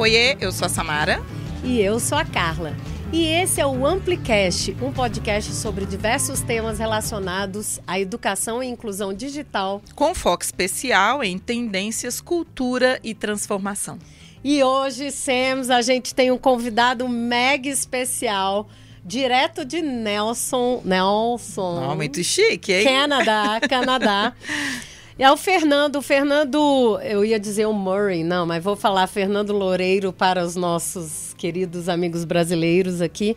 Oiê, eu sou a Samara. E eu sou a Carla. E esse é o Amplicast, um podcast sobre diversos temas relacionados à educação e inclusão digital. Com foco especial em tendências, cultura e transformação. E hoje, Sams, a gente tem um convidado mega especial, direto de Nelson. Nelson. Oh, muito chique, hein? Canadá, Canadá. É o Fernando. O Fernando, eu ia dizer o Murray, não, mas vou falar Fernando Loureiro para os nossos queridos amigos brasileiros aqui.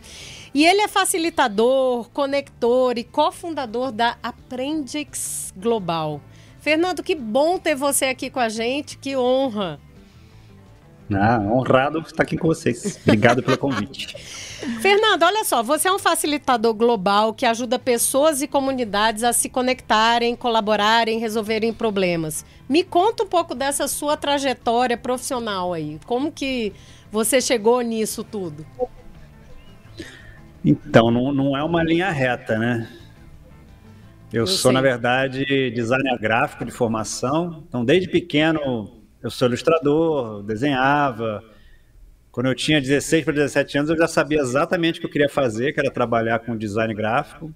E ele é facilitador, conector e cofundador da Aprendix Global. Fernando, que bom ter você aqui com a gente, que honra. Ah, honrado estar aqui com vocês. Obrigado pelo convite. Fernando, olha só, você é um facilitador global que ajuda pessoas e comunidades a se conectarem, colaborarem, resolverem problemas. Me conta um pouco dessa sua trajetória profissional aí. Como que você chegou nisso tudo? Então, não, não é uma linha reta, né? Eu, eu sou, sei. na verdade, designer gráfico de formação. Então, desde pequeno, eu sou ilustrador, desenhava, quando eu tinha 16 para 17 anos, eu já sabia exatamente o que eu queria fazer, que era trabalhar com design gráfico.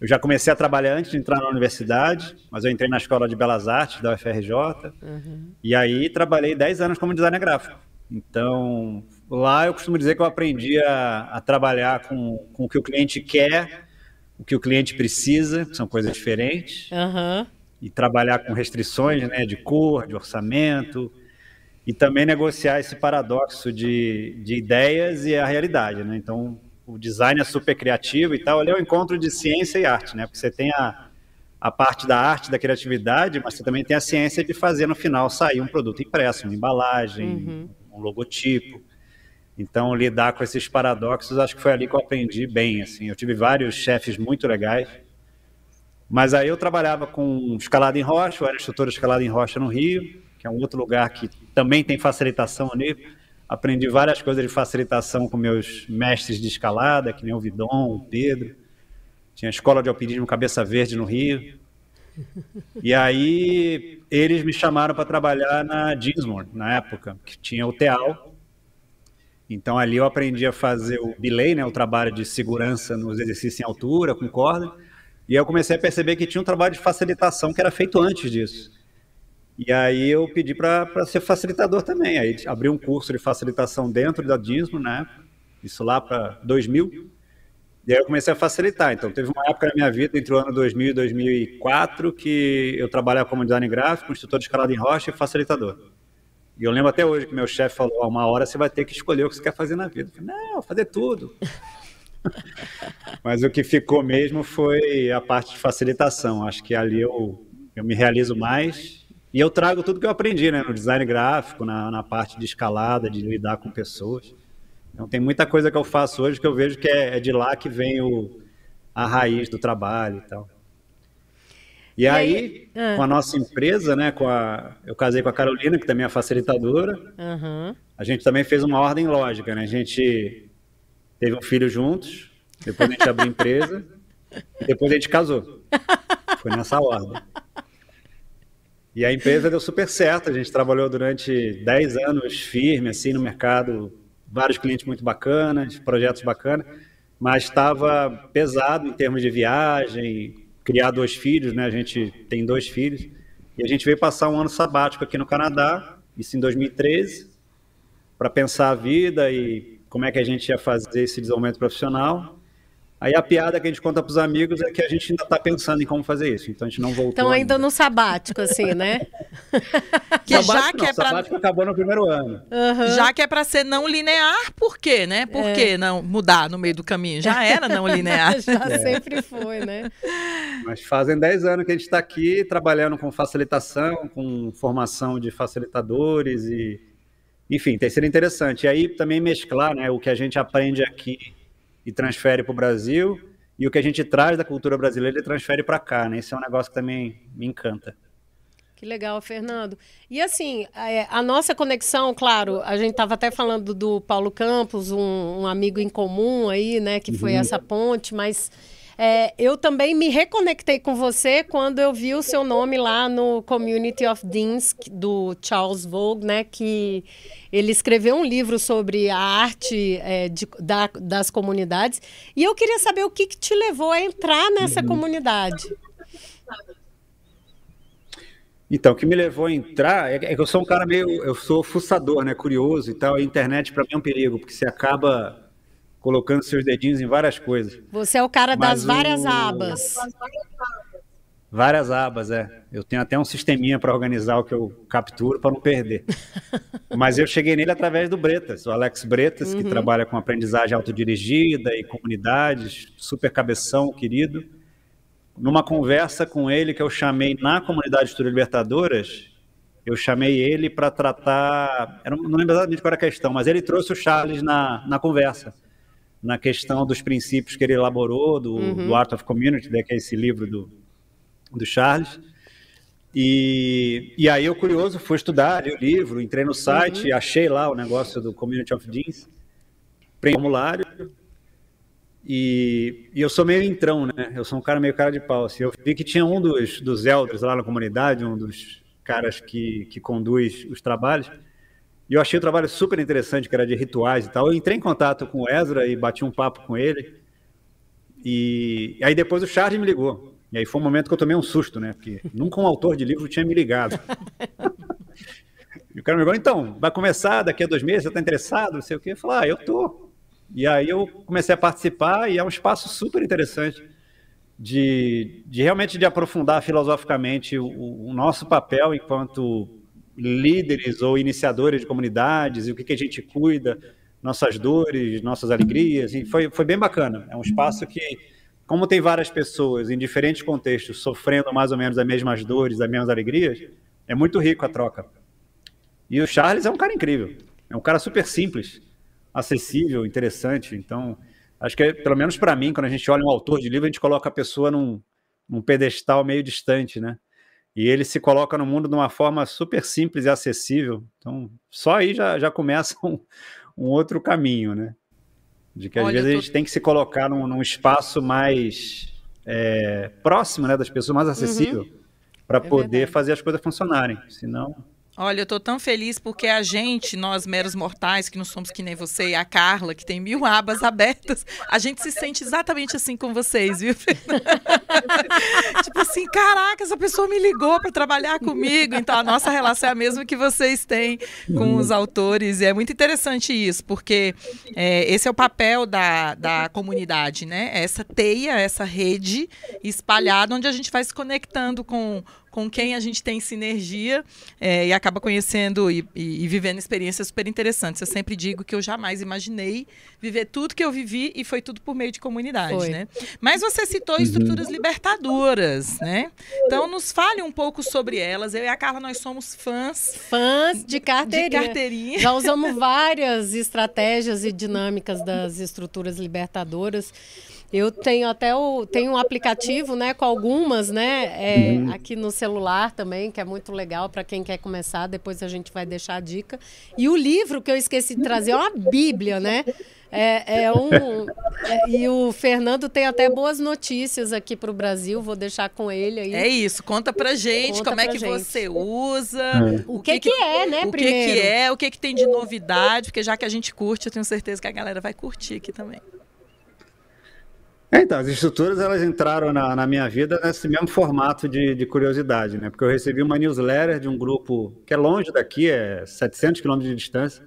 Eu já comecei a trabalhar antes de entrar na universidade, mas eu entrei na Escola de Belas Artes da UFRJ. Uhum. E aí trabalhei 10 anos como designer gráfico. Então, lá eu costumo dizer que eu aprendi a, a trabalhar com, com o que o cliente quer, o que o cliente precisa, que são coisas diferentes. Uhum. E trabalhar com restrições né, de cor, de orçamento, e também negociar esse paradoxo de, de ideias e a realidade, né? Então, o design é super criativo e tal, ele é um encontro de ciência e arte, né? Porque você tem a, a parte da arte, da criatividade, mas você também tem a ciência de fazer no final sair um produto impresso, uma embalagem, uhum. um logotipo. Então, lidar com esses paradoxos, acho que foi ali que eu aprendi bem, assim. Eu tive vários chefes muito legais, mas aí eu trabalhava com escalada em rocha, eu era instrutor de escalada em rocha no Rio, que é um outro lugar que também tem facilitação ali. Aprendi várias coisas de facilitação com meus mestres de escalada, que nem o Vidon, o Pedro. Tinha a escola de alpinismo Cabeça Verde no Rio. E aí eles me chamaram para trabalhar na Dinsmore, na época, que tinha o TEAL. Então ali eu aprendi a fazer o belay, né, o trabalho de segurança nos exercícios em altura, com corda. E aí eu comecei a perceber que tinha um trabalho de facilitação que era feito antes disso. E aí eu pedi para ser facilitador também. Aí abri um curso de facilitação dentro da Disney, né? Isso lá para 2000. E aí eu comecei a facilitar. Então teve uma época na minha vida, entre o ano 2000 e 2004, que eu trabalhava como design gráfico, instrutor de escalada em rocha e facilitador. E eu lembro até hoje que meu chefe falou: uma hora você vai ter que escolher o que você quer fazer na vida. Eu falei, não, fazer tudo. Mas o que ficou mesmo foi a parte de facilitação. Acho que ali eu, eu me realizo mais e eu trago tudo que eu aprendi, né? No design gráfico, na, na parte de escalada, de lidar com pessoas. Então tem muita coisa que eu faço hoje que eu vejo que é, é de lá que vem o, a raiz do trabalho e tal. E, e aí, aí ah. com a nossa empresa, né? Com a, eu casei com a Carolina, que também é facilitadora. Uhum. A gente também fez uma ordem lógica, né? A gente teve um filho juntos, depois a gente abriu empresa, e depois a gente casou. Foi nessa ordem. E a empresa deu super certo, a gente trabalhou durante 10 anos firme, assim, no mercado, vários clientes muito bacanas, projetos bacanas, mas estava pesado em termos de viagem, criar dois filhos, né? A gente tem dois filhos, e a gente veio passar um ano sabático aqui no Canadá, isso em 2013, para pensar a vida e como é que a gente ia fazer esse desenvolvimento profissional. Aí a piada que a gente conta para os amigos é que a gente ainda está pensando em como fazer isso, então a gente não voltou. Então ainda, ainda. no sabático, assim, né? que sabático já que não, é para sabático acabou no primeiro ano. Uhum. Já que é para ser não linear, por quê, né? Por é. que não mudar no meio do caminho? Já era não linear. já é. sempre foi, né? Mas fazem 10 anos que a gente está aqui trabalhando com facilitação, com formação de facilitadores e, enfim, tem sido interessante. E aí também mesclar, né, o que a gente aprende aqui e transfere para o Brasil, e o que a gente traz da cultura brasileira ele transfere para cá, né? Isso é um negócio que também me encanta. Que legal, Fernando. E assim, é, a nossa conexão, claro, a gente estava até falando do Paulo Campos, um, um, amigo em comum aí, né, que foi uhum. essa ponte, mas É, eu também me reconectei com você quando eu vi o seu nome lá no Community of Deans do Charles Vogue, né? Que ele escreveu um livro sobre a arte é, de, da, das comunidades. E eu queria saber o que, que te levou a entrar nessa uhum. comunidade. Então, o que me levou a entrar é, é que eu sou um cara meio. Eu sou fuçador, né? Curioso e tal. A internet, para mim, é um perigo, porque você acaba colocando seus dedinhos em várias coisas. Você é o cara Mas das várias o... abas. Várias abas, é. Eu tenho até um sisteminha para organizar o que eu capturo para não perder. Mas eu cheguei nele através do Bretas, o Alex Bretas, uhum. que trabalha com aprendizagem autodirigida e comunidades, super cabeção, querido. Numa conversa com ele que eu chamei na comunidade Estudo Libertadoras, eu chamei ele para tratar. Eu não lembro exatamente qual era a questão, mas ele trouxe o Charles na, na conversa na questão dos princípios que ele elaborou, do, uhum. do Art of Community, né, que é esse livro do, do Charles. E, e aí eu, curioso, fui estudar li o livro, entrei no site, uhum. achei lá o negócio do Community of o formulário, e, e, eu sou meio entrão, né? Eu sou um cara meio cara de pau. Assim. Eu vi que tinha um dos, dos elders lá na comunidade, um dos caras que, que conduz os trabalhos, e eu achei o trabalho super interessante, que era de rituais e tal. Eu entrei em contato com o Ezra e bati um papo com ele. E aí depois o Charles me ligou. E aí foi um momento que eu tomei um susto, né? Porque nunca um autor de livro tinha me ligado. e o cara me ligou, então, vai começar daqui a dois meses, você está interessado? Não sei o quê. Eu falei, ah, eu tô. E aí eu comecei a participar e é um espaço super interessante de, de realmente de aprofundar filosoficamente o, o nosso papel enquanto líderes ou iniciadores de comunidades e o que, que a gente cuida, nossas dores, nossas alegrias. E foi, foi bem bacana. É um espaço que, como tem várias pessoas em diferentes contextos sofrendo mais ou menos as mesmas dores, as mesmas alegrias, é muito rico a troca. E o Charles é um cara incrível. É um cara super simples, acessível, interessante. Então, acho que, pelo menos para mim, quando a gente olha um autor de livro, a gente coloca a pessoa num, num pedestal meio distante, né? E ele se coloca no mundo de uma forma super simples e acessível. Então, só aí já, já começa um, um outro caminho, né? De que às Olha, vezes tô... a gente tem que se colocar num, num espaço mais é, próximo né, das pessoas, mais acessível, uhum. para é poder verdade. fazer as coisas funcionarem. Senão. Olha, eu tô tão feliz porque a gente, nós meros mortais, que não somos que nem você e a Carla, que tem mil abas abertas, a gente se sente exatamente assim com vocês, viu? tipo assim, caraca, essa pessoa me ligou para trabalhar comigo. Então a nossa relação é a mesma que vocês têm com os autores. E é muito interessante isso, porque é, esse é o papel da, da comunidade, né? Essa teia, essa rede espalhada, onde a gente vai se conectando com com quem a gente tem sinergia é, e acaba conhecendo e, e, e, vivendo experiências super interessantes. Eu sempre digo que eu jamais imaginei viver tudo que eu vivi e foi tudo por meio de comunidade, foi. né? Mas você citou uhum. estruturas libertadoras, né? Então nos fale um pouco sobre elas. Eu e a Carla nós somos fãs. Fãs de carteirinha. De carteirinha. Já usamos várias estratégias e dinâmicas das estruturas libertadoras. Eu tenho até o, tenho um aplicativo, né, com algumas, né, é, uhum. aqui no celular também, que é muito legal para quem quer começar. Depois a gente vai deixar a dica. E o livro que eu esqueci de trazer é uma Bíblia, né? É, é um. É, e o Fernando tem até boas notícias aqui para o Brasil, vou deixar com ele aí. É isso, conta pra gente conta como é que gente. você usa. É. O que, que, que, é, né? O primeiro. que, que é, o que, que tem de novidade, porque já que a gente curte, eu tenho certeza que a galera vai curtir aqui também. É, então, as estruturas elas entraram na, na, minha vida nesse mesmo formato de, de, curiosidade, né? Porque eu recebi uma newsletter de um grupo que é longe daqui, é 700 quilômetros de distância,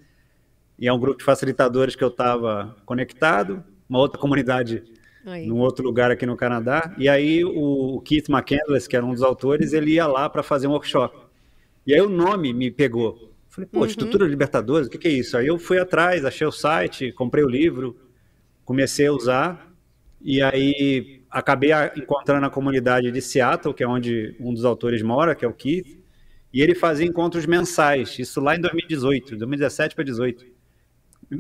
e é um grupo de facilitadores que eu estava conectado, uma outra comunidade Aí. num outro lugar aqui no Canadá, e aí o, o Keith McCandless, que era um dos autores, ele ia lá para fazer um workshop. E aí o nome me pegou. Falei, pô, uhum. Estrutura Libertadores, o que, que é isso? Aí eu fui atrás, achei o site, comprei o livro, comecei a usar, e aí acabei encontrando a comunidade de Seattle, que é onde um dos autores mora, que é o Keith, e ele fazia encontros mensais, isso lá em 2018, 2017 para 2018.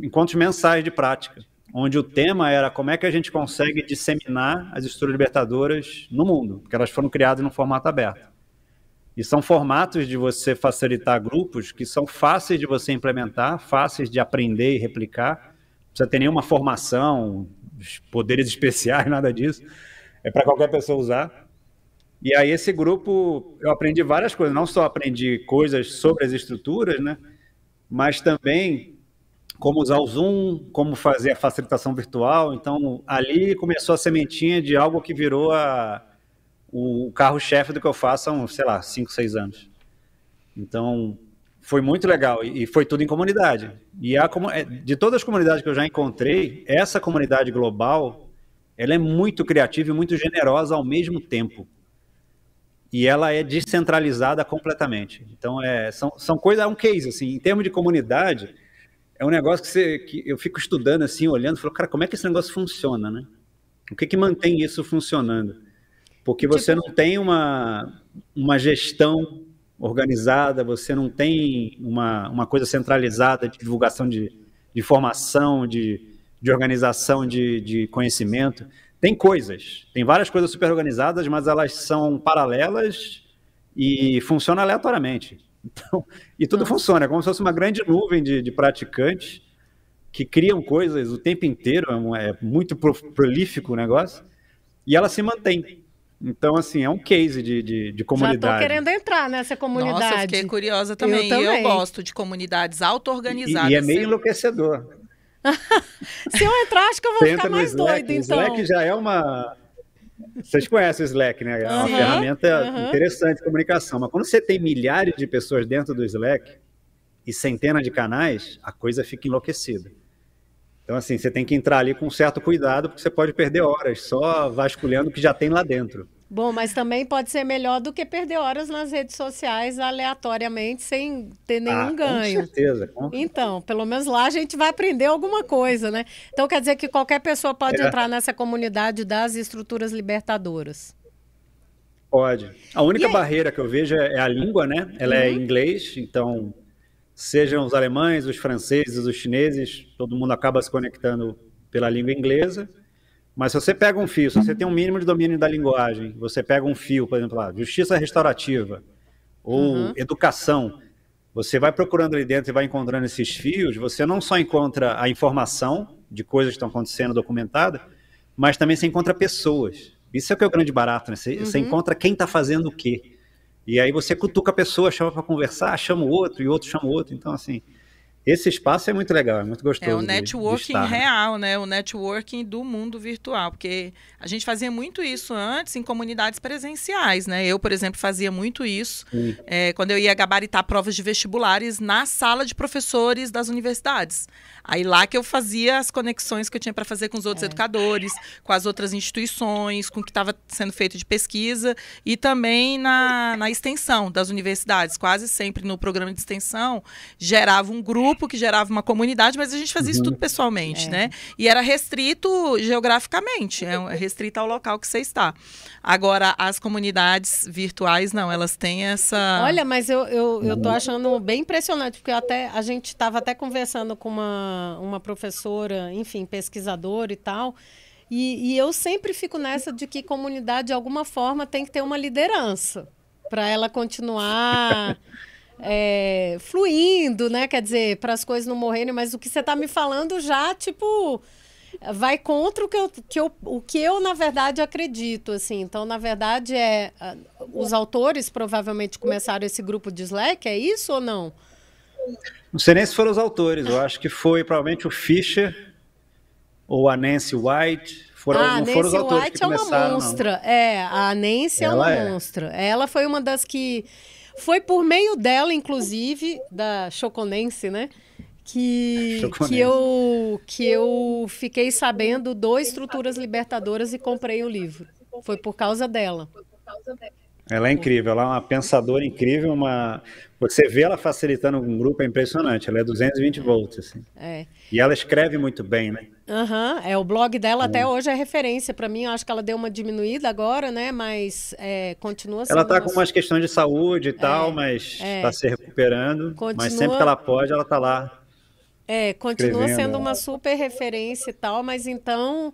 Encontros mensais de prática, onde o tema era como é que a gente consegue disseminar as estruturas libertadoras no mundo, porque elas foram criadas no formato aberto. E são formatos de você facilitar grupos que são fáceis de você implementar, fáceis de aprender e replicar. Não precisa ter nenhuma formação, poderes especiais, nada disso. é para qualquer pessoa usar. E aí esse grupo eu aprendi várias coisas, não só aprendi coisas sobre as estruturas, né? Mas também como usar o Zoom, como fazer a facilitação virtual. Então ali começou a sementinha de algo que virou a, o carro-chefe do que eu faço há, uns, sei lá, 5, 6 anos. Então foi muito legal e foi tudo em comunidade. E a, é, de todas as comunidades que eu já encontrei, essa comunidade global, ela é muito criativa e muito generosa ao mesmo tempo e ela é descentralizada completamente. Então, é, são, são coisas, é um case, assim, em termos de comunidade, é um negócio que, você, que eu fico estudando, assim, olhando, falo, cara, como é que esse negócio funciona, né? O que que mantém isso funcionando? Porque você tipo... não tem uma, uma gestão organizada, você não tem uma, uma coisa centralizada de divulgação de, de informação, de, de organização de, de conhecimento. Tem coisas, tem várias coisas super organizadas, mas elas são paralelas e funcionam aleatoriamente. Então, e tudo Nossa. funciona, é como se fosse uma grande nuvem de, de praticantes que criam coisas o tempo inteiro, é, é muito prolífico o negócio, e ela se mantém. Então, assim, é um case de, de, de comunidade. Já tô querendo entrar nessa comunidade. Nossa, eu fiquei curiosa também. Eu, também. eu gosto de comunidades auto-organizadas. E, e, é meio enlouquecedor. Se eu entrar, acho que eu vou Você ficar mais Slack, doido, então. Slack já é uma... Vocês conhecem o Slack, né? É uma uhum, ferramenta uhum. interessante de comunicação. Mas quando você tem milhares de pessoas dentro do Slack e centenas de canais, a coisa fica enlouquecida. Então, assim, você tem que entrar ali com certo cuidado, porque você pode perder horas só vasculhando o que já tem lá dentro. Bom, mas também pode ser melhor do que perder horas nas redes sociais aleatoriamente sem ter nenhum ah, ganho. Com certeza. Com... Então, pelo menos lá a gente vai aprender alguma coisa, né? Então quer dizer que qualquer pessoa pode é. entrar nessa comunidade das estruturas libertadoras. Pode. A única barreira que eu vejo é a língua, né? Ela é uhum. é inglês, então sejam os alemães, os franceses, os chineses, todo mundo acaba se conectando pela língua inglesa. Mas se você pega um fio, se você tem um mínimo de domínio da linguagem, você pega um fio, por exemplo, lá, justiça restaurativa ou uhum. educação, você vai procurando ali dentro e vai encontrando esses fios, você não só encontra a informação de coisas que estão acontecendo documentada, mas também você encontra pessoas. Isso é o que é o grande barato, né? Você, uhum. você encontra quem está fazendo o quê. E aí você cutuca a pessoa, chama para conversar, chama o outro, e outro chama o outro. Então, assim, esse espaço é muito legal, é muito gostoso. É o networking de, de real, né? O networking do mundo virtual, porque a gente fazia muito isso antes em comunidades presenciais, né? Eu, por exemplo, fazia muito isso é, quando eu ia gabaritar provas de vestibulares na sala de professores das universidades. Aí lá que eu fazia as conexões que eu tinha para fazer com os outros é. educadores, com as outras instituições, com o que estava sendo feito de pesquisa e também na, na extensão das universidades. Quase sempre no programa de extensão gerava um grupo que gerava uma comunidade, mas a gente fazia uhum. isso tudo pessoalmente, é. né? E era restrito geograficamente, é restrito ao local que você está. Agora, as comunidades virtuais, não, elas têm essa. Olha, mas eu, eu, eu tô achando bem impressionante, porque até a gente estava até conversando com uma uma, professora, enfim, pesquisadora e tal. E, e eu sempre fico nessa de que comunidade, de alguma forma, tem que ter uma liderança para ela continuar é, fluindo, né? Quer dizer, para as coisas não morrerem, mas o que você está me falando já, tipo, vai contra o que, eu, que eu, o que eu, na verdade, acredito, assim. Então, na verdade, é os autores provavelmente começaram esse grupo de Slack, é isso ou não? Não sei nem se foram os autores, eu acho que foi provavelmente o Fischer ou a Nancy White. Foram, ah, não Nancy foram os autores White que começaram, é uma monstra. Não. É, a Nancy Ela é uma é. monstra. Ela foi uma das que. Foi por meio dela, inclusive, da Choconense, né? Que, que, eu, que eu fiquei sabendo do Estruturas Libertadoras e comprei o livro. Foi por causa dela. Ela é incrível, ela é uma pensadora incrível, uma você vê ela facilitando um grupo, é impressionante. Ela é 220 volts, assim. É. E ela escreve muito bem, né? Aham, uhum. é, o blog dela até hoje é referência para mim. Eu acho que ela deu uma diminuída agora, né? Mas é, continua sendo. Ela tá com umas questões de saúde e é, tal, mas está é. se recuperando. Continua... Mas sempre que ela pode, ela tá lá. É, continua sendo uma super referência e tal, mas então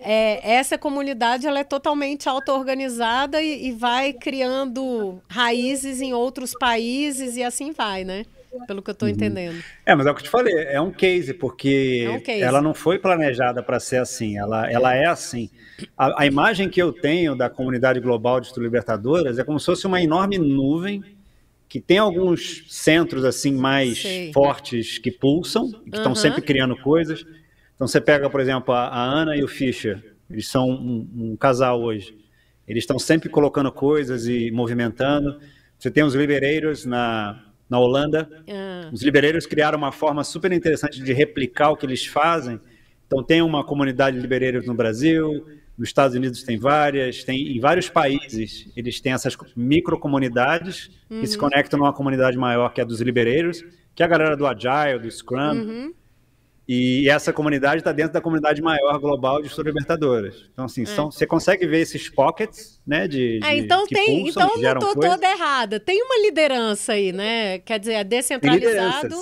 é, essa comunidade ela é totalmente auto-organizada e, e, vai criando raízes em outros países e assim vai, né? pelo que eu estou uhum. entendendo. É, mas é o que eu te falei, é um case, porque é um case. ela não foi planejada para ser assim, ela, ela é assim. A, a, imagem que eu tenho da comunidade global de Libertadoras é como se fosse uma enorme nuvem que tem alguns centros assim mais Sei. fortes que pulsam, que estão uhum. sempre criando coisas. Então você pega, por exemplo, a, a Ana e o Fischer, eles são um, um casal hoje. Eles estão sempre colocando coisas e movimentando. Você tem os libereiros na, na Holanda. Uhum. Os libereiros criaram uma forma super interessante de replicar o que eles fazem. Então tem uma comunidade de libereiros no Brasil, nos Estados Unidos tem várias, tem em vários países eles têm essas microcomunidades uhum. que se uhum. conectam numa comunidade maior que é a dos libereiros, que é a galera do Agile, do Scrum. Uhum. E essa comunidade está dentro da comunidade maior global de Libertadoras. Então, assim, é. são, você consegue ver esses pockets, né? De, é, então de, tem, pulsam, então não estou toda errada. Tem uma liderança aí, né? Quer dizer, é descentralizado.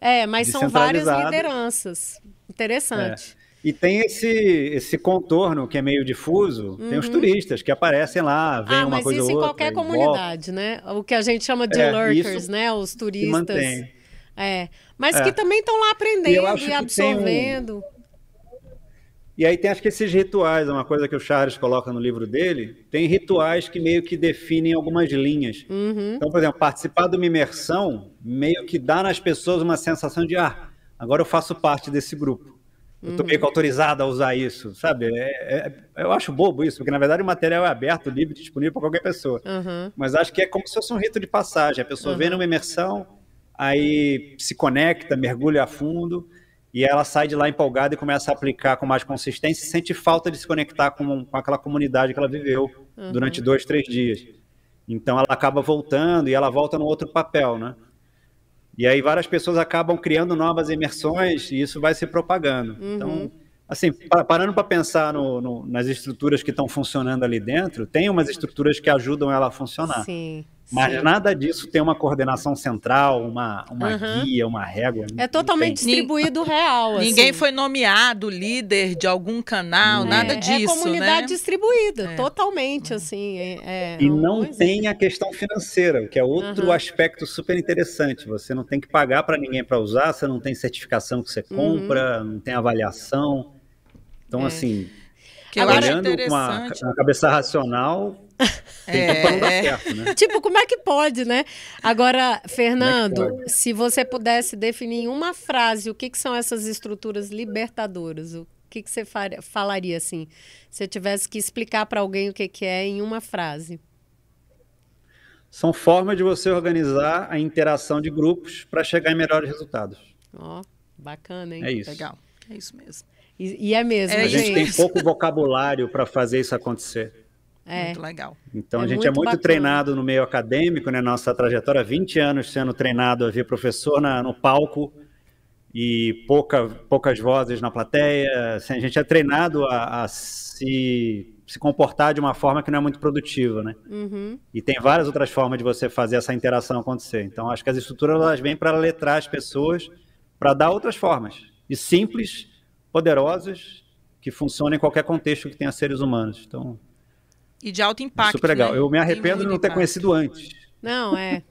É, mas são várias lideranças. Interessante. É. E tem esse, esse contorno que é meio difuso, uhum. tem os uhum. turistas que aparecem lá, vem ah, uma coisa ou outra. mas isso em qualquer comunidade, né? O que a gente chama de é, lurkers, né? Os turistas. mantém. É, mas é. que também estão lá aprendendo e, e absorvendo. Um... E aí tem acho que esses rituais, é uma coisa que o Charles coloca no livro dele, tem rituais que meio que definem algumas linhas. Uhum. Então, por exemplo, participar de uma imersão meio que dá nas pessoas uma sensação de ah, agora eu faço parte desse grupo. Eu estou meio que autorizado a usar isso, sabe? É, é, eu acho bobo isso, porque na verdade o material é aberto, livre, disponível para qualquer pessoa. Uhum. Mas acho que é como se fosse um rito de passagem. A pessoa uhum. vem numa imersão, aí se conecta, mergulha a fundo, e ela sai de lá empolgada e começa a aplicar com mais consistência e sente falta de se conectar com, com aquela comunidade que ela viveu uhum. durante dois, três dias. Então ela acaba voltando e ela volta no outro papel, né? E aí várias pessoas acabam criando novas imersões e isso vai se propagando. Uhum. Então, assim, parando para pensar no, no, nas estruturas que estão funcionando ali dentro, tem umas estruturas que ajudam ela a funcionar. Sim. Mas Sim. nada disso tem uma coordenação central, uma, uma uhum. guia, uma régua. É totalmente distribuído real. Assim. Ninguém foi nomeado líder de algum canal, é, nada disso. É comunidade né? distribuída, é. totalmente assim. É, é e não tem a questão financeira, que é outro uhum. aspecto super interessante. Você não tem que pagar para ninguém para usar, você não tem certificação que você compra, uhum. não tem avaliação. Então, é. assim, que olhando com uma, uma cabeça racional, é, certo, né? Tipo, como é que pode, né? Agora, Fernando, é se você pudesse definir em uma frase o que, que são essas estruturas libertadoras, o que, que você faria, falaria assim? Se eu tivesse que explicar para alguém o que, que é em uma frase. São formas de você organizar a interação de grupos para chegar em melhores resultados. Ó, oh, bacana, hein? É isso. Legal. É isso mesmo. E, e é mesmo, é, A gente tem pouco vocabulário para fazer isso acontecer. É. Muito legal. Então é a gente é muito é muito bacana. treinado no meio acadêmico, né? Nossa trajetória, 20 anos sendo treinado a ver professor na, no palco e pouca, poucas vozes na plateia. Assim, a gente é treinado a, a, se, se comportar de uma forma que não é muito produtiva, né? Uhum. E tem várias outras formas de você fazer essa interação acontecer. Então acho que as estruturas elas vêm para letrar as pessoas, para dar outras formas e simples, poderosas que funcionem em qualquer contexto que tenha seres humanos. Então e de alto impacto. Super legal. Né? Eu me arrependo de não ter impacto. conhecido antes. Não, é.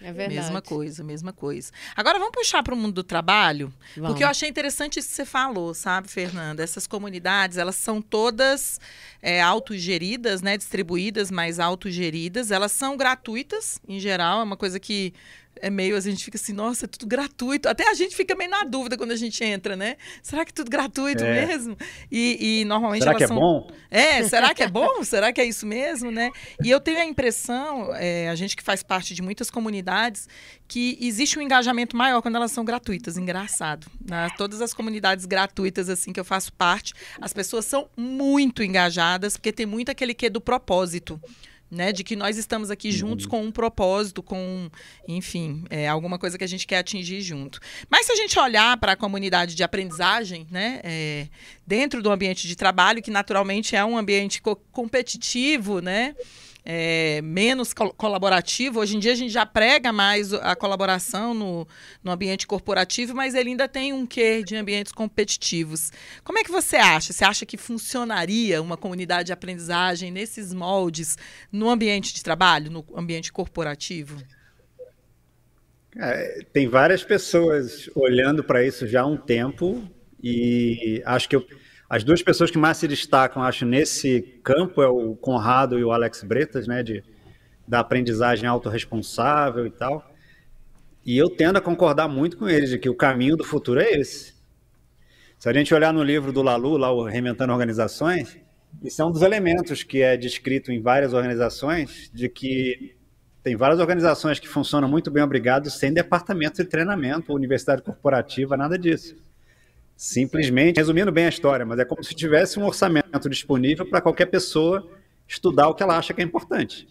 É verdade. Mesma coisa, mesma coisa. Agora vamos puxar para o mundo do trabalho, vamos. porque eu achei interessante isso que você falou, sabe, Fernanda? Essas comunidades, elas são todas é, autogeridas, né? Distribuídas, mas autogeridas. Elas são gratuitas, em geral, é uma coisa que é meio, a gente fica assim, nossa, é tudo gratuito. Até a gente fica meio na dúvida quando a gente entra, né? Será que é tudo gratuito é. mesmo? E, e normalmente será que é são... é bom? É, será que é bom? será que é isso mesmo, né? E eu tenho a impressão, é, a gente que faz parte de muitas comunidades, que existe um engajamento maior quando elas são gratuitas. Engraçado. Né? Todas as comunidades gratuitas, assim, que eu faço parte, as pessoas são muito engajadas, porque tem muito aquele que do propósito né, de que nós estamos aqui uhum. juntos com um propósito, com, enfim, é, alguma coisa que a gente quer atingir junto. Mas se a gente olhar para a comunidade de aprendizagem, né, é, dentro do ambiente de trabalho, que naturalmente é um ambiente co competitivo, né, é, menos col colaborativo. Hoje em dia a gente já prega mais a colaboração no, no ambiente corporativo, mas ele ainda tem um quê de ambientes competitivos. Como é que você acha? Você acha que funcionaria uma comunidade de aprendizagem nesses moldes no ambiente de trabalho, no ambiente corporativo? É, tem várias pessoas olhando para isso já há um tempo e acho que eu, as duas pessoas que mais se destacam, acho, nesse campo é o Conrado e o Alex Bretas, né, de, da aprendizagem autorresponsável e tal. E eu tendo a concordar muito com eles de que o caminho do futuro é esse. Se a gente olhar no livro do Lalu, lá o Reinventando Organizações, isso é um dos elementos que é descrito em várias organizações, de que tem várias organizações que funcionam muito bem, obrigado, sem departamento de treinamento, universidade corporativa, nada disso. Simplesmente, resumindo bem a história, mas é como se tivesse um orçamento disponível para qualquer pessoa estudar o que ela acha que é importante.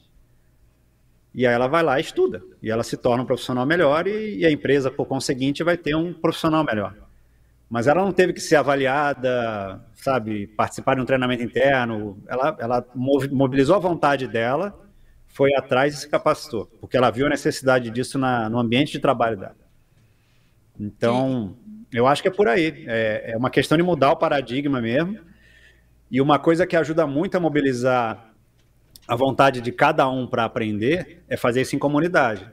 E aí ela vai lá e estuda. E ela se torna um profissional melhor e, a empresa, por conseguinte, vai ter um profissional melhor. Mas ela não teve que ser avaliada, sabe, participar de um treinamento interno. Ela, ela mobilizou a vontade dela foi atrás e se capacitou, porque ela viu a necessidade disso na, no ambiente de trabalho dela. Então, eu acho que é por aí. É, é uma questão de mudar o paradigma mesmo. E uma coisa que ajuda muito a mobilizar a vontade de cada um para aprender é fazer isso em comunidade.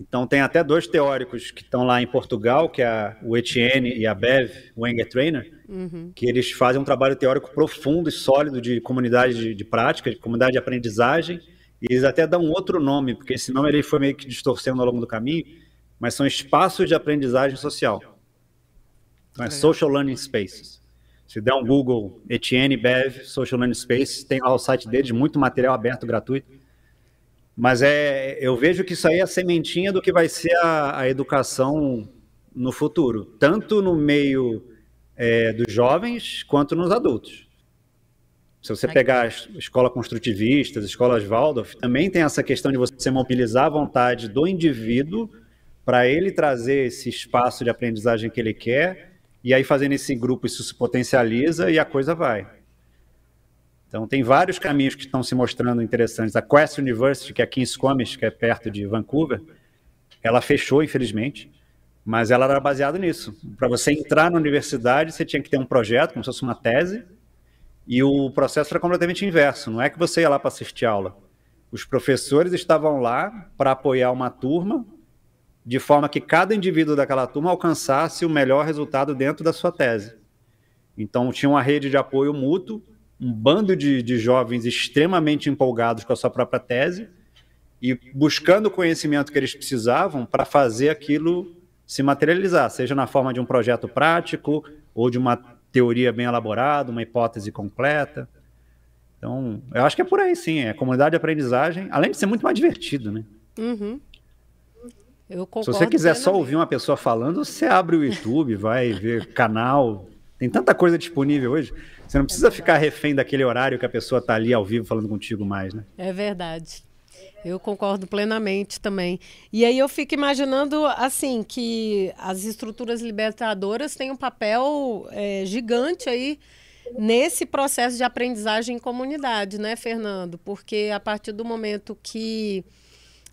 Então, tem até dois teóricos que estão lá em Portugal, que é o Etienne e a Bev Wenger Trainer, uhum. que eles fazem um trabalho teórico profundo e sólido de comunidade de, de prática, de comunidade de aprendizagem, e eles até dão outro nome, porque esse nome ele foi meio que distorcendo ao longo do caminho, mas são espaços de aprendizagem social. Então é Social Learning Spaces. Se der um Google Etienne Bev Social Learning Spaces, tem lá o site deles, muito material aberto, gratuito. Mas é, eu vejo que isso aí é a sementinha do que vai ser a, a educação no futuro, tanto no meio é, dos jovens quanto nos adultos. Se você pegar a escola construtivista, as escolas Waldorf, também tem essa questão de você mobilizar a vontade do indivíduo para ele trazer esse espaço de aprendizagem que ele quer, e aí fazendo esse grupo isso se potencializa e a coisa vai. Então tem vários caminhos que estão se mostrando interessantes. A Quest University, que é em Squamish, que é perto de Vancouver, ela fechou, infelizmente, mas ela era baseada nisso. Para você entrar na universidade, você tinha que ter um projeto, como se fosse uma tese, e o processo era completamente inverso. Não é que você ia lá para assistir aula. Os professores estavam lá para apoiar uma turma, de forma que cada indivíduo daquela turma alcançasse o melhor resultado dentro da sua tese. Então, tinha uma rede de apoio mútuo, um bando de, de jovens extremamente empolgados com a sua própria tese e buscando o conhecimento que eles precisavam para fazer aquilo se materializar, seja na forma de um projeto prático ou de uma teoria bem elaborada, uma hipótese completa. Então, eu acho que é por aí sim, é comunidade de aprendizagem, além de ser muito mais divertido, né? Uhum. Se você quiser só ouvir uma pessoa falando, você abre o YouTube, vai ver canal. Tem tanta coisa disponível hoje. Você não precisa é ficar refém daquele horário que a pessoa está ali ao vivo falando contigo mais, né? É verdade. Eu concordo plenamente também. E aí eu fico imaginando assim que as estruturas libertadoras têm um papel é, gigante aí nesse processo de aprendizagem em comunidade, né, Fernando? Porque a partir do momento que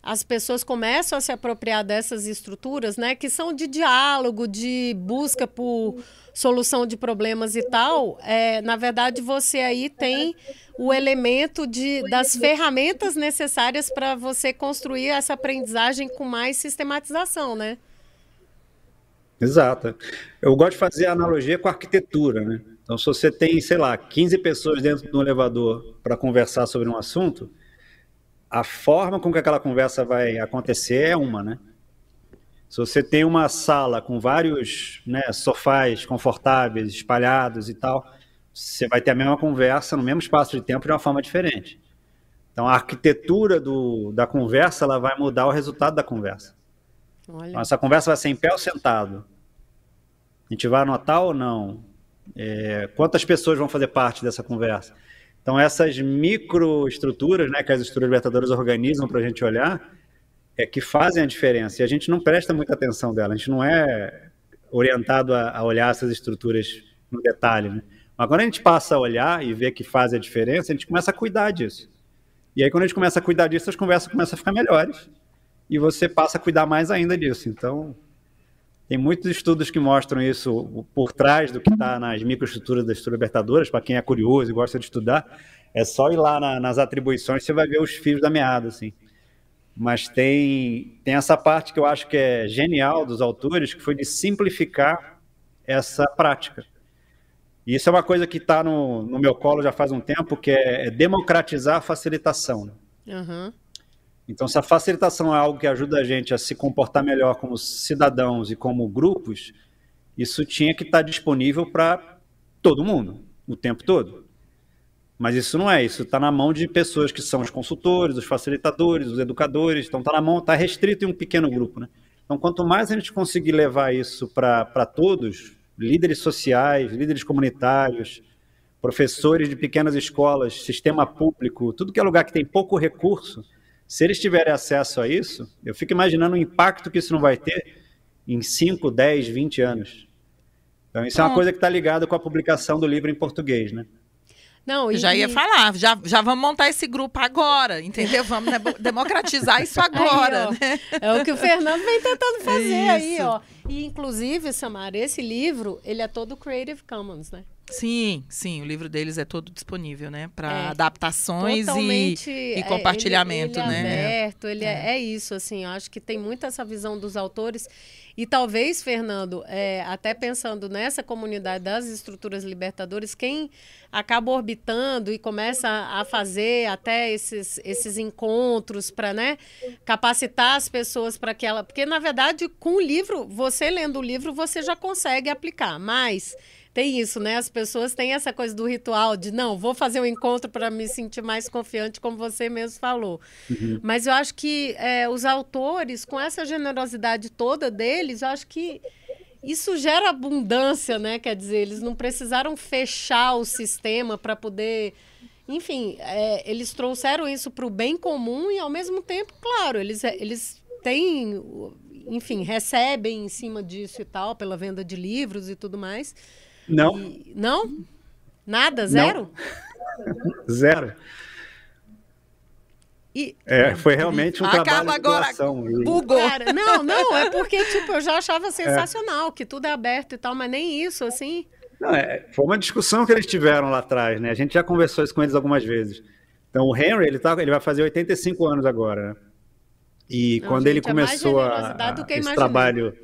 as pessoas começam a se apropriar dessas estruturas, né, que são de diálogo, de busca por solução de problemas e tal, é, na verdade você aí tem o elemento de, das ferramentas necessárias para você construir essa aprendizagem com mais sistematização, né? Exato. Eu gosto de fazer a analogia com a arquitetura, né? Então, se você tem, sei lá, 15 pessoas dentro de um elevador para conversar sobre um assunto, a forma com que aquela conversa vai acontecer é uma, né? Se você tem uma sala com vários né, sofás confortáveis, espalhados e tal, você vai ter a mesma conversa no mesmo espaço de tempo de uma forma diferente. Então, a arquitetura do, da conversa ela vai mudar o resultado da conversa. Então, essa conversa vai ser em pé ou sentado? A gente vai anotar ou não? É, quantas pessoas vão fazer parte dessa conversa? Então, essas microestruturas né, que as estruturas libertadoras organizam para a gente olhar, é que fazem a diferença. E a gente não presta muita atenção dela. A gente não é orientado a, a olhar essas estruturas no detalhe. Né? Mas quando a gente passa a olhar e ver que faz a diferença, a gente começa a cuidar disso. E aí, quando a gente começa a cuidar disso, as conversas começam a ficar melhores. E você passa a cuidar mais ainda disso. Então, tem muitos estudos que mostram isso por trás do que está nas microestruturas das libertadoras. Para quem é curioso e gosta de estudar, é só ir lá na, nas atribuições, você vai ver os fios da meada. Assim. mas tem, tem essa parte que eu acho que é genial dos autores, que foi de simplificar essa prática. E isso é uma coisa que está no, no meu colo já faz um tempo, que é, é democratizar a facilitação. Uhum. Então, se a facilitação é algo que ajuda a gente a se comportar melhor como cidadãos e como grupos, isso tinha que estar disponível para todo mundo, o tempo todo. Mas isso não é, isso está na mão de pessoas que são os consultores, os facilitadores, os educadores, então está na mão, está restrito em um pequeno grupo. Né? Então, quanto mais a gente conseguir levar isso para todos, líderes sociais, líderes comunitários, professores de pequenas escolas, sistema público, tudo que é lugar que tem pouco recurso, se eles tiverem acesso a isso, eu fico imaginando o impacto que isso não vai ter em 5, 10, 20 anos. Então, isso é uma coisa que está ligada com a publicação do livro em português, né? Não, e... Já ia falar, já, já vamos montar esse grupo agora, entendeu? Vamos democratizar isso agora, aí, né? É o que o Fernando vem tentando fazer isso. aí, ó. E, inclusive, Samara, esse livro, ele é todo Creative Commons, né? Sim, sim, o livro deles é todo disponível, né? Para é, adaptações e, e, compartilhamento, é, ele, ele né? É aberto, ele é. é. é isso, assim, eu acho que tem muito essa visão dos autores. E talvez, Fernando, é, até pensando nessa comunidade das estruturas libertadoras, quem acaba orbitando e começa a fazer até esses, esses encontros para né, capacitar as pessoas para que ela. Porque, na verdade, com o livro, você lendo o livro, você já consegue aplicar, mas tem isso, né? As pessoas têm essa coisa do ritual de não, vou fazer um encontro para me sentir mais confiante, como você mesmo falou. Uhum. Mas eu acho que é, os autores, com essa generosidade toda deles, eu acho que isso gera abundância, né? Quer dizer, eles não precisaram fechar o sistema para poder. Enfim, é, eles trouxeram isso para o bem comum e, ao mesmo tempo, claro, eles, eles têm, enfim, recebem em cima disso e tal, pela venda de livros e tudo mais. Não. E, não? Nada? Zero? Não. Zero. E, é, foi realmente um Acaba trabalho agora, de doação. Bugou. Cara, não, não, é porque, tipo, eu já achava sensacional, é. que tudo é aberto e tal, mas nem isso, assim... Não, é, foi uma discussão que eles tiveram lá atrás, né? A gente já conversou isso com eles algumas vezes. Então, o Henry, ele, tá, ele vai fazer 85 anos agora, né? E não, quando gente, ele é começou é a, a esse trabalho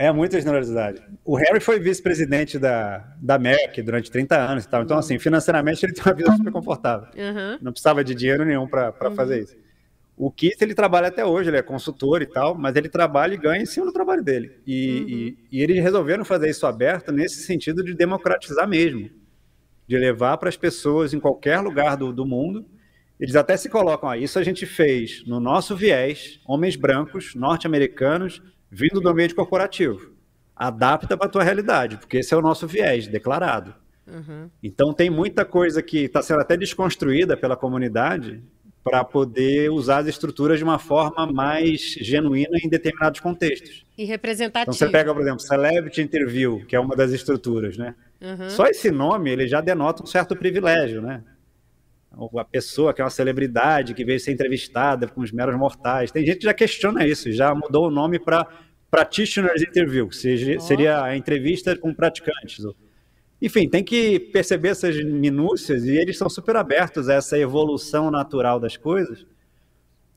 é muita generosidade. O Harry foi vice-presidente da, da MEC durante 30 anos e tal. Então, assim, financeiramente ele tem uma vida super confortável. Uhum. Não precisava de dinheiro nenhum para uhum. fazer isso. O Keith, ele trabalha até hoje, ele é consultor e tal, mas ele trabalha e ganha em cima do trabalho dele. E, uhum. e, e eles resolveram fazer isso aberto nesse sentido de democratizar mesmo. De levar para as pessoas em qualquer lugar do, do mundo. Eles até se colocam, ah, isso a gente fez no nosso viés, homens brancos, norte-americanos, vindo do ambiente corporativo. Adapta para a tua realidade, porque esse é o nosso viés declarado. Uhum. Então tem muita coisa que está sendo até desconstruída pela comunidade para poder usar as estruturas de uma forma mais genuína em determinados contextos. E representativa. Então você pega, por exemplo, Celebrity Interview, que é uma das estruturas, né? Uhum. Só esse nome ele já denota um certo privilégio, né? A pessoa que é uma celebridade, que veio ser entrevistada com os meros mortais. Tem gente que já questiona isso, já mudou o nome para Practitioners Interview, que seja, oh. seria a entrevista com praticantes. Enfim, tem que perceber essas minúcias e eles são super abertos a essa evolução natural das coisas.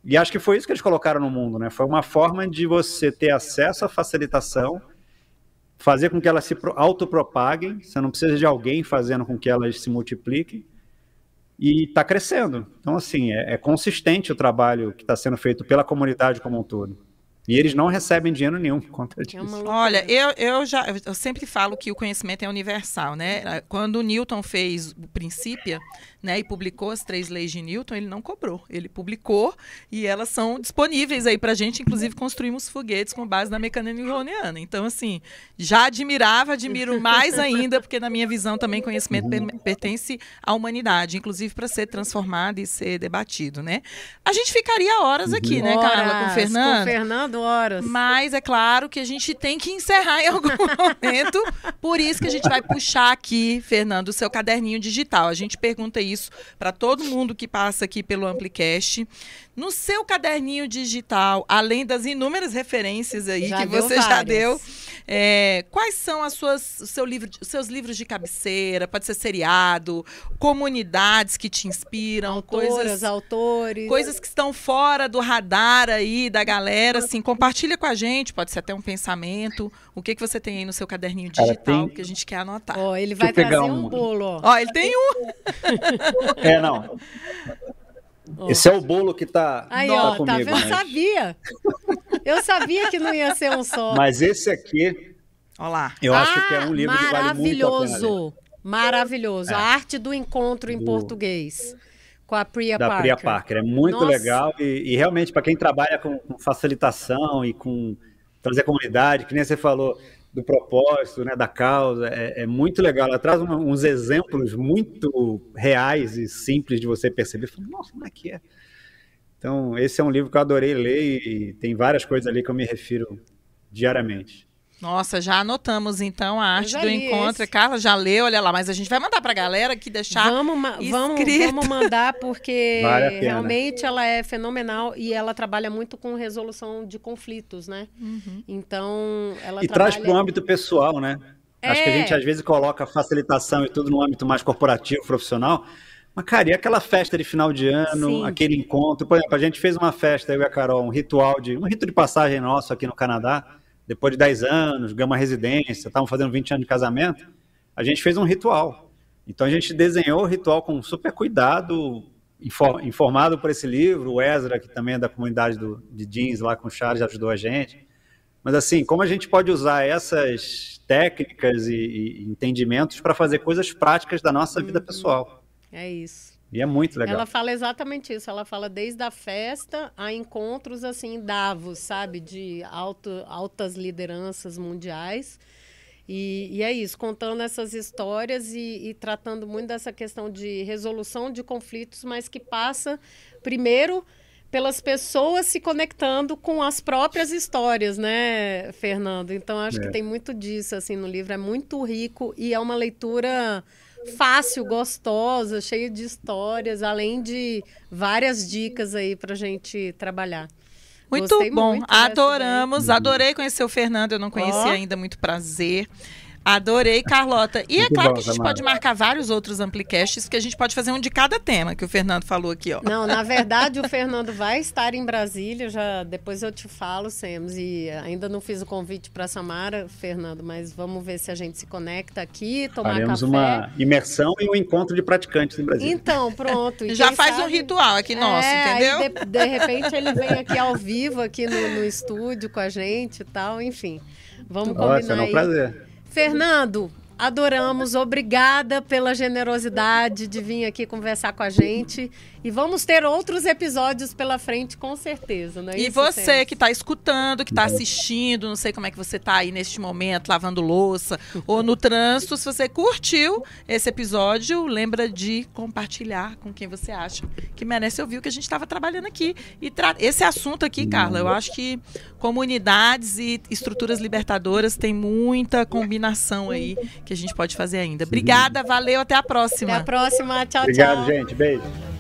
E acho que foi isso que eles colocaram no mundo, né? Foi uma forma de você ter acesso à facilitação, fazer com que elas se autopropaguem, você não precisa de alguém fazendo com que elas se multipliquem, e está crescendo. Então, assim, é, é, consistente o trabalho que está sendo feito pela comunidade como um todo. E eles não recebem dinheiro nenhum por conta é disso. Olha, eu, eu já eu sempre falo que o conhecimento é universal, né? Quando o Newton fez o Princípio, né, e publicou as três leis de Newton, ele não cobrou. Ele publicou e elas são disponíveis aí para a gente. Inclusive, construímos foguetes com base na mecânica newtoniana. Então, assim, já admirava, admiro mais ainda, porque na minha visão também conhecimento uhum. pertence à humanidade, inclusive para ser transformado e ser debatido, né? A gente ficaria horas aqui, uhum. né, Carla, com o Fernando? Com o Fernando, horas. Mas é claro que a gente tem que encerrar em algum momento. Por isso que a gente vai puxar aqui, Fernando, o seu caderninho digital. A gente pergunta isso isso para todo mundo que passa aqui pelo Amplicast. No seu caderninho digital, além das inúmeras referências aí já que você várias. já deu, é, quais são as suas, seu livro, os seus livros de cabeceira? Pode ser seriado, comunidades que te inspiram, Autoras, coisas, autores, coisas que estão fora do radar aí da galera. Assim, compartilha com a gente. Pode ser até um pensamento. O que que você tem aí no seu caderninho digital tem... que a gente quer anotar? Ó, ele vai trazer um, um bolo. Ó. ó, ele tem um. é, não. Esse é o bolo que tá, Aí, tá ó, comigo. Tá vendo? Mas... sabia. Eu sabia que não ia ser um só. Mas esse aqui, Olá. eu ah, acho que é um livro que vale muito a pena Maravilhoso. É. A arte do encontro em do... português. Com a Priya da Parker. Priya Parker. É muito Nossa. legal. E, e realmente, para quem trabalha com, com facilitação e com trazer comunidade, que nem você falou, do propósito, né, da causa, é, é muito legal. Ela traz uma, uns exemplos muito reais e simples de você perceber. Falo, Nossa, como é que é? Então, esse é um livro que eu adorei ler e tem várias coisas ali que eu me refiro diariamente. Nossa, já anotamos então a arte do encontro. Esse. Carla já leu, olha lá, mas a gente vai mandar para a galera aqui deixar vamos, ma vamos, vamos mandar porque vale realmente ela é fenomenal e ela trabalha muito com resolução de conflitos, né? Uhum. Então, ela E trabalha... traz para o âmbito pessoal, né? É. Acho que a gente às vezes coloca facilitação e tudo no âmbito mais corporativo, profissional. Mas, cara, e aquela festa de final de ano, Sim. aquele encontro? Por exemplo, a gente fez uma festa, eu e a Carol, um ritual de. um rito de passagem nosso aqui no Canadá depois de 10 anos, uma residência, estavam fazendo 20 anos de casamento, a gente fez um ritual. Então a gente desenhou o ritual com super cuidado, informado por esse livro, o Ezra, que também é da comunidade do, de jeans lá com o Charles, ajudou a gente. Mas assim, como a gente pode usar essas técnicas e, e entendimentos para fazer coisas práticas da nossa vida pessoal? É isso. E é muito legal. Ela fala exatamente isso. Ela fala desde a festa a encontros assim davos, sabe, de alto, altas lideranças mundiais. E, e, é isso, contando essas histórias e, e, tratando muito dessa questão de resolução de conflitos, mas que passa primeiro pelas pessoas se conectando com as próprias histórias, né, Fernando? Então acho é. que tem muito disso assim no livro, é muito rico e é uma leitura fácil, gostosa, cheia de histórias, além de várias dicas aí para gente trabalhar. Muito Gostei bom, muito adoramos, adorei conhecer o Fernando, eu não conhecia oh. ainda, muito prazer. Adorei, Carlota. E é Muito é claro bom, que a gente pode marcar vários outros amplicasts, que a gente pode fazer um de cada tema que o Fernando falou aqui, ó. Não, na verdade, o Fernando vai estar em Brasília, já depois eu te falo, Semos. E ainda não fiz o convite para Samara, Fernando, mas vamos ver se a gente se conecta aqui, tomar Faremos café. uma imersão e um encontro de praticantes em Brasília. Então, pronto. já faz sabe... um ritual aqui nosso, é, entendeu? Aí de, de, repente ele vem aqui ao vivo, aqui no, no estúdio com a gente e tal, enfim. Vamos combinar Nossa, é um aí. prazer. Fernando, adoramos. Obrigada pela generosidade de vir aqui conversar com a gente. E vamos ter outros episódios pela frente, com certeza. Não é e você que está escutando, que está assistindo, não sei como é que você está aí neste momento, lavando louça ou no trânsito, se você curtiu esse episódio, lembra de compartilhar com quem você acha que merece ouvir o que a gente estava trabalhando aqui. E esse assunto aqui, Carla, eu acho que comunidades e estruturas libertadoras tem muita combinação aí que a gente pode fazer ainda. Obrigada, valeu, até a próxima. Até a próxima, tchau, Obrigado, tchau. Obrigado, gente. Beijo.